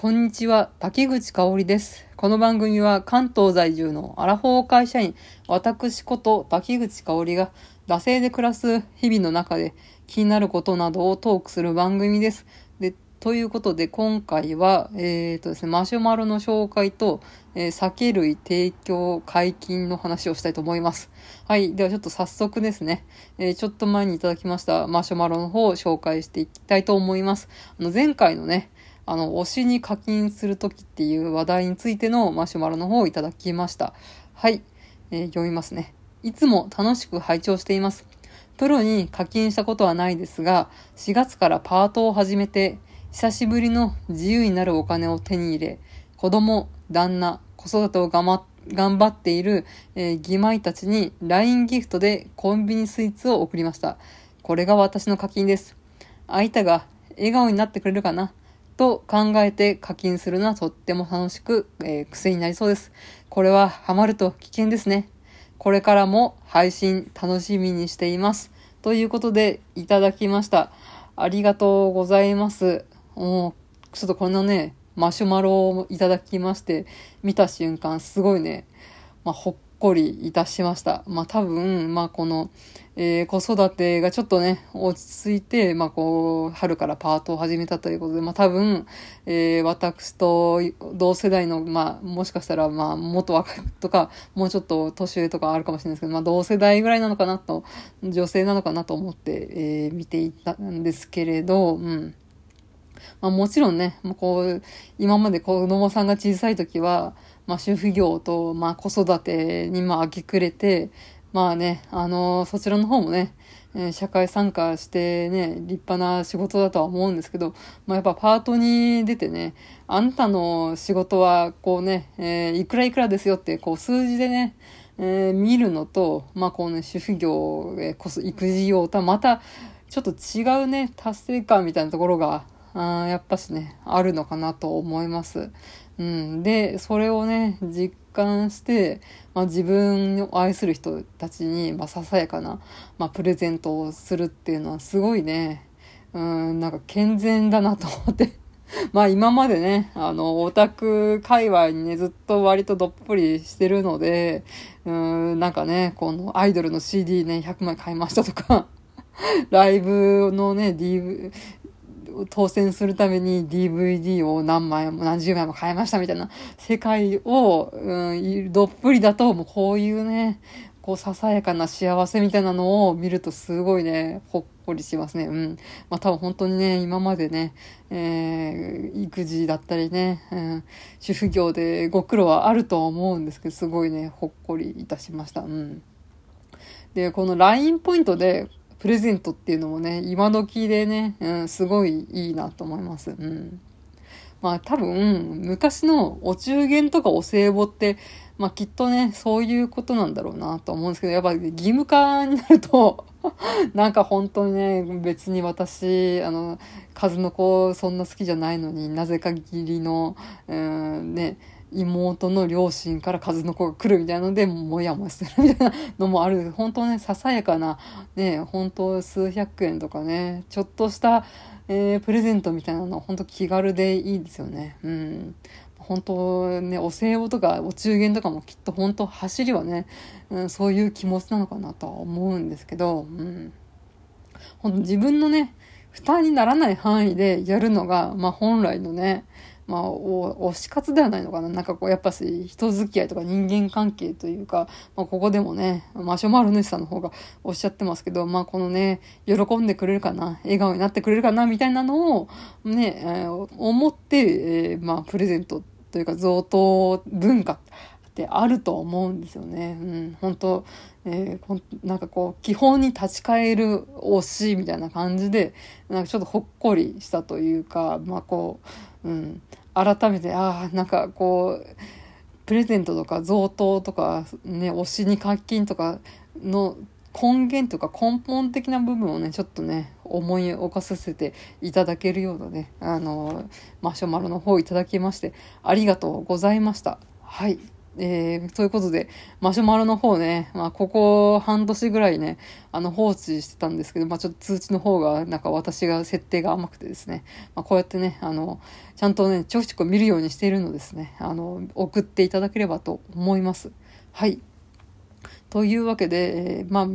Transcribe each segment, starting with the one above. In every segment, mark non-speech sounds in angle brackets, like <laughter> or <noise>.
こんにちは、滝口香織です。この番組は関東在住のアラフォー会社員、私こと滝口香織が、惰性で暮らす日々の中で気になることなどをトークする番組です。で、ということで今回は、えっ、ー、とですね、マシュマロの紹介と、えー、酒類提供解禁の話をしたいと思います。はい。ではちょっと早速ですね、えー、ちょっと前にいただきましたマシュマロの方を紹介していきたいと思います。あの、前回のね、あの、推しに課金するときっていう話題についてのマシュマロの方をいただきました。はい。えー、読みますね。いつも楽しく拝聴しています。プロに課金したことはないですが、4月からパートを始めて、久しぶりの自由になるお金を手に入れ、子供、旦那、子育てを頑張っている、えー、義妹たちに LINE ギフトでコンビニスイーツを送りました。これが私の課金です。相手が笑顔になってくれるかな？と考えて課金するのはとっても楽しく、えー、癖になりそうです。これはハマると危険ですね。これからも配信楽しみにしています。ということでいただきました。ありがとうございます。もう、ちょっとこのね、マシュマロをいただきまして、見た瞬間すごいね、まあ、ほっこりいたしました。まあ多分、まあこの、えー、子育てがちょっとね、落ち着いて、まあこう、春からパートを始めたということで、まあ多分、えー、私と同世代の、まあもしかしたら、まあ元若いとか、もうちょっと年上とかあるかもしれないですけど、まあ同世代ぐらいなのかなと、女性なのかなと思って、えー、見ていたんですけれど、うん。まあもちろんね、もうこう、今まで子供さんが小さい時は、まあ、主婦業と、まあ、子育てに、まあ、明け暮れて、まあね、あのー、そちらの方もね、え、社会参加してね、立派な仕事だとは思うんですけど、まあ、やっぱパートに出てね、あんたの仕事は、こうね、えー、いくらいくらですよって、こう、数字でね、えー、見るのと、まあ、こうね、主婦業、えー、こそ育児用とはまた、ちょっと違うね、達成感みたいなところが、あやっぱしね、あるのかなと思います。うん。で、それをね、実感して、まあ、自分を愛する人たちに、まあ、ささやかな、まあ、プレゼントをするっていうのはすごいね、うん、なんか健全だなと思って <laughs> まあ今までね、あの、オタク界隈にね、ずっと割とどっぷりしてるので、うん、なんかね、このアイドルの CD ね、100枚買いましたとか <laughs> ライブのね、DV、当選するために DVD を何枚も何十枚も買いましたみたいな世界を、うん、どっぷりだと、もうこういうね、こう、ささやかな幸せみたいなのを見るとすごいね、ほっこりしますね。うん。まあ多分本当にね、今までね、えー、育児だったりね、うん、主婦業でご苦労はあると思うんですけど、すごいね、ほっこりいたしました。うん。で、この LINE ポイントで、プレゼントっていうのもね、今時でね、うん、すごいいいなと思います。うん。まあ多分、昔のお中元とかお歳暮って、まあきっとね、そういうことなんだろうなと思うんですけど、やっぱ義務化になると <laughs> なんか本当にね、別に私、あの、数の子そんな好きじゃないのになぜか義理の、うん、ね、妹の両親から数の子が来るみたいなので、もやもやするみたいなのもある。本当ね、ささやかな、ね、本当数百円とかね、ちょっとした、えー、プレゼントみたいなの本当気軽でいいですよね。うん。本当ね、お歳暮とかお中元とかもきっと本当走りはね、うん、そういう気持ちなのかなとは思うんですけど、うん。本当自分のね、負担にならない範囲でやるのが、まあ本来のね、まあ、お、推し活ではないのかな。なんかこう、やっぱし、人付き合いとか人間関係というか、まあ、ここでもね、マシュマロ主さんの方がおっしゃってますけど、まあ、このね、喜んでくれるかな、笑顔になってくれるかな、みたいなのを、ね、えー、思って、えー、まあ、プレゼントというか、贈答文化ってあると思うんですよね。うん、本当えー、なんかこう、基本に立ち返る推しみたいな感じで、なんかちょっとほっこりしたというか、まあこう、うん、改めて、ああ、なんかこう、プレゼントとか贈答とか、ね、推しに課金とかの根源とか根本的な部分をね、ちょっとね、思い起こさせていただけるようなね、あの、マシュマロの方いただきまして、ありがとうございました。はい。えー、ということで、マシュマロの方ね、まあ、ここ半年ぐらいね、あの、放置してたんですけど、まあ、ちょっと通知の方が、なんか私が設定が甘くてですね、まあ、こうやってね、あの、ちゃんとね、ちょくちょく見るようにしているのですね、あの、送っていただければと思います。はい。というわけで、えー、まあ、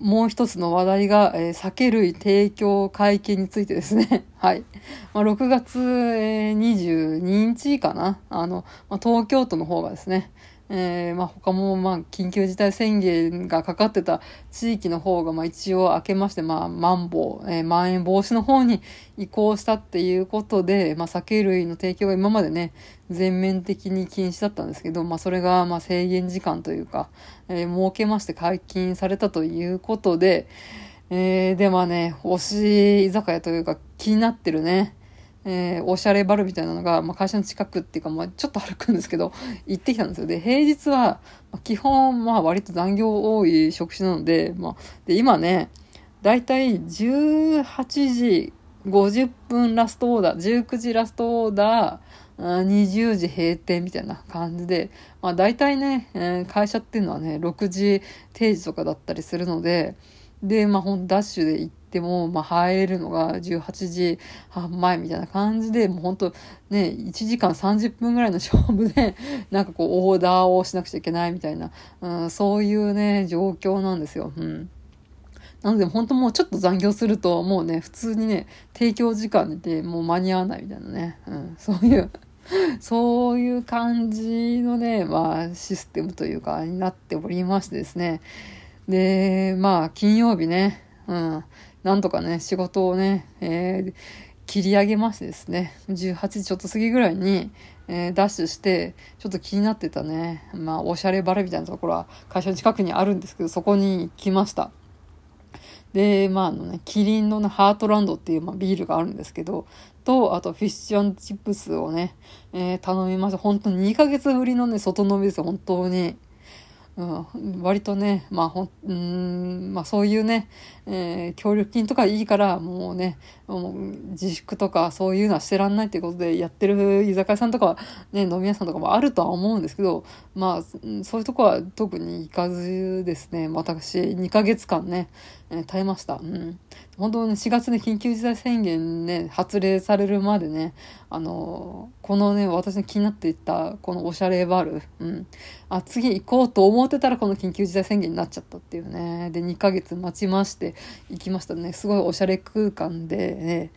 もう一つの話題が、えー、酒類提供会見についてですね。<laughs> はい。まあ、6月、えー、22日かな。あの、まあ、東京都の方がですね、えー、まあ、他も、まあ、緊急事態宣言がかかってた地域の方が、まあ、一応明けまして、まあ、マンボウ、えー、まん延防止の方に移行したっていうことで、まあ、酒類の提供が今までね、全面的に禁止だったんですけど、まあ、それが、まあ、制限時間というか、えー、設けまして解禁されたということで、えー、で、まあね、推し居酒屋というか気になってるね、えー、おしゃれバルみたいなのが、まあ、会社の近くっていうか、まあ、ちょっと歩くんですけど、行ってきたんですよ。で、平日は、まあ、基本、まあ、割と残業多い職種なので、まあ、で、今ね、だいたい18時50分ラストオーダー、19時ラストオーダー、20時閉店みたいな感じで、まあ大体ね、えー、会社っていうのはね、6時定時とかだったりするので、で、まあほんダッシュで行っても、まあ入れるのが18時半前みたいな感じで、もうほんとね、1時間30分ぐらいの勝負で、<laughs> なんかこうオーダーをしなくちゃいけないみたいな、うん、そういうね、状況なんですよ。うん。なので本当もうちょっと残業すると、もうね、普通にね、提供時間でもう間に合わないみたいなね、うん、そういう <laughs> そういう感じのね、まあ、システムというか、になっておりましてですね。で、まあ、金曜日ね、うん、なんとかね、仕事をね、えー、切り上げましてですね、18時ちょっと過ぎぐらいに、えー、ダッシュして、ちょっと気になってたね、まあ、おしゃれバレみたいなところは会社の近くにあるんですけど、そこに行きました。で、まあ、あのね、キリンの、ね、ハートランドっていう、まあ、ビールがあるんですけど、と、あと、フィッシュチップスをね、えー、頼みました。本当に2ヶ月ぶりのね、外飲みですよ、本当に。うん、割とね、まあほん、うん、まあそういうね、えー、協力金とかいいから、もうね、もう自粛とかそういうのはしてらんないっていうことでやってる居酒屋さんとか、ね、飲み屋さんとかもあるとは思うんですけど、まあ、そういうとこは特に行かずですね、私2ヶ月間ね、え、耐えました。うん。本当ね、4月で緊急事態宣言ね、発令されるまでね、あのこのね、私の気になっていた、このおしゃれバル、うん。あ、次行こうと思ってたらこの緊急事態宣言になっちゃったっていうね。で、2ヶ月待ちまして、行きましたね。すごいおしゃれ空間でね、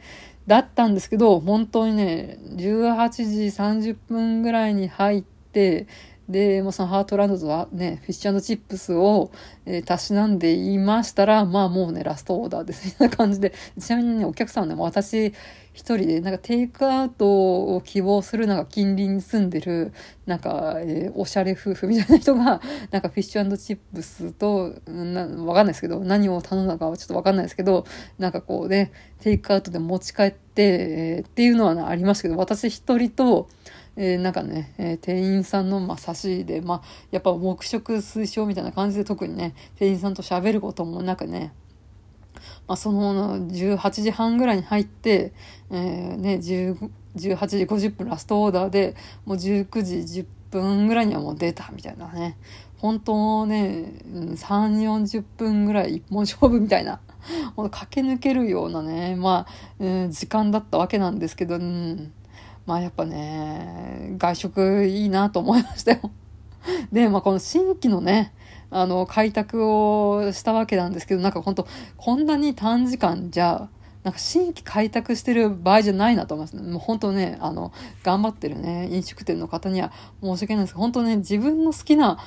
だったんですけど、本当にね、18時30分ぐらいに入って、で、もうそのハートランドとはね、フィッシュチップスを、えー、たしなんでいましたら、まあもうね、ラストオーダーです、みたいな感じで、<laughs> ちなみにね、お客さんはね、私一人で、なんかテイクアウトを希望する、なんか近隣に住んでる、なんか、えー、おしゃれ夫婦みたいな人が、<laughs> なんかフィッシュチップスと、なわかんないですけど、何を頼んだかはちょっとわかんないですけど、なんかこうね、テイクアウトで持ち帰って、えー、っていうのは、ね、ありましたけど、私一人と、えー、なんかね、えー、店員さんの、まあ、差しで、まあ、やっぱ黙食推奨みたいな感じで特にね、店員さんと喋ることもなくね、まあ、その18時半ぐらいに入って、えー、ね、18時50分ラストオーダーで、もう19時10分ぐらいにはもう出たみたいなね。本当ね、3、40分ぐらい一本勝負みたいな、<laughs> 駆け抜けるようなね、まあ、えー、時間だったわけなんですけど、うんまあやっぱね、外食いいなと思いましたよ。<laughs> で、まあこの新規のね、あの、開拓をしたわけなんですけど、なんか本当こんなに短時間じゃ、なんか新規開拓してる場合じゃないなと思いますね。もう本当ね、あの、頑張ってるね、飲食店の方には申し訳ないんですけど、本当ね、自分の好きな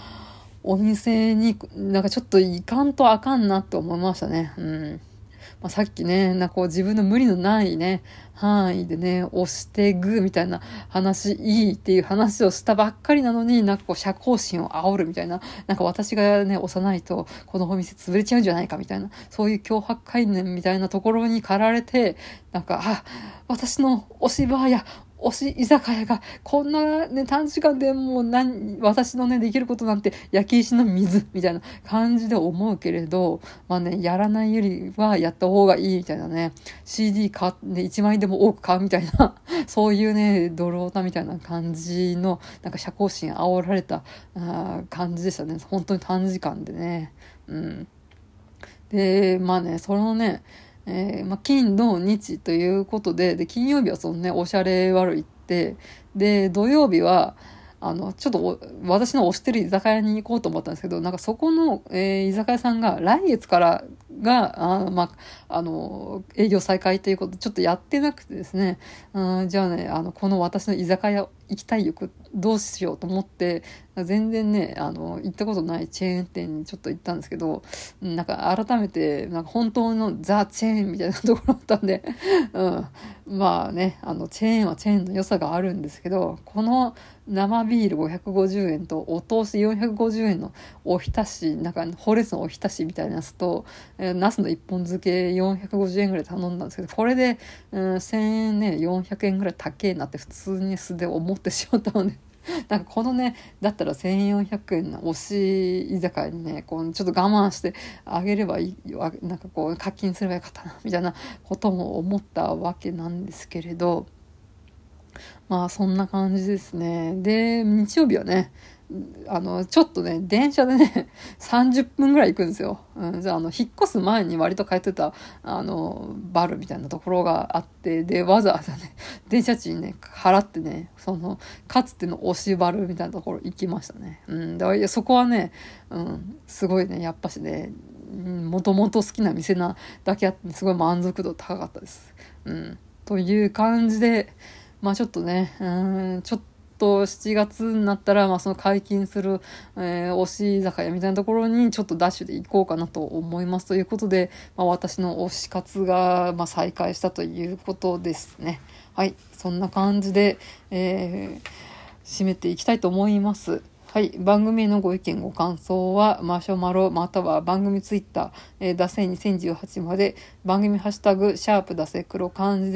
お店になんかちょっと行かんとあかんなって思いましたね。うん。まあ、さっきね、なこう自分の無理のないね、範囲でね、押してグーみたいな話、いいっていう話をしたばっかりなのに、なんかこう社交心を煽るみたいな、なんか私がね、押さないとこのお店潰れちゃうんじゃないかみたいな、そういう脅迫概念みたいなところに駆られて、なんか、あ、私の押し場や推し居酒屋が、こんなね、短時間でもう何、私のね、できることなんて焼き石の水みたいな感じで思うけれど、まあね、やらないよりはやった方がいいみたいなね、CD 買って、1枚でも多く買うみたいな、<laughs> そういうね、ドロータみたいな感じの、なんか社交心煽られたあ感じでしたね。本当に短時間でね。うん。で、まあね、そのね、えー、まあ、金、土、日ということで、で、金曜日はそのね、おしゃれ悪いって、で、土曜日は、あの、ちょっと私の推してる居酒屋に行こうと思ったんですけど、なんかそこの、えー、居酒屋さんが来月からが、あまあ、あの、営業再開ということで、ちょっとやってなくてですね、うん、じゃあね、あの、この私の居酒屋行きたい欲どうしようと思って、全然ね、あの、行ったことないチェーン店にちょっと行ったんですけど、なんか改めて、なんか本当のザ・チェーンみたいなところだったんで、うん。まあね、あの、チェーンはチェーンの良さがあるんですけど、この生ビール550円とお通し450円のおひたし、なんか、ホレスのおひたしみたいなやつと、えー、ナスの一本漬け450円ぐらい頼んだんですけど、これで、うん、1000円ね、400円ぐらい高えなって普通に素で思っってしまったので、<laughs> なんかこのね、だったら1400円の推し居酒屋にね、こうちょっと我慢してあげればいい、なんかこう課金すればよかったな、みたいなことも思ったわけなんですけれど、まあそんな感じですね。で、日曜日はね、あの、ちょっとね、電車でね、<laughs> 30分ぐらい行くんですよ。うん、じゃあ、あの、引っ越す前に割と通ってた、あの、バルみたいなところがあって、で、わざわざね、電車賃ね、払ってね、その、かつての押しバルみたいなところ行きましたね。うん、だからそこはね、うん、すごいね、やっぱしね、もともと好きな店なだけあって、すごい満足度高かったです。うん、という感じで、まあちょっとね、うん、ちょっと、と7月になったら、まあ、その解禁する、えー、推し酒屋みたいなところにちょっとダッシュで行こうかなと思いますということで、まあ、私の推し活が、まあ、再開したということですね。はい。そんな感じで、えー、締めていきたいと思います。はい。番組へのご意見、ご感想は、マシュマロ、または番組ツイッター、えー、ダセ2018まで、番組ハッシュタグ、シャープダセ黒漢字で